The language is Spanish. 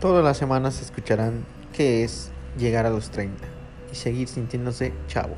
Todas las semanas escucharán qué es llegar a los 30 y seguir sintiéndose chavo.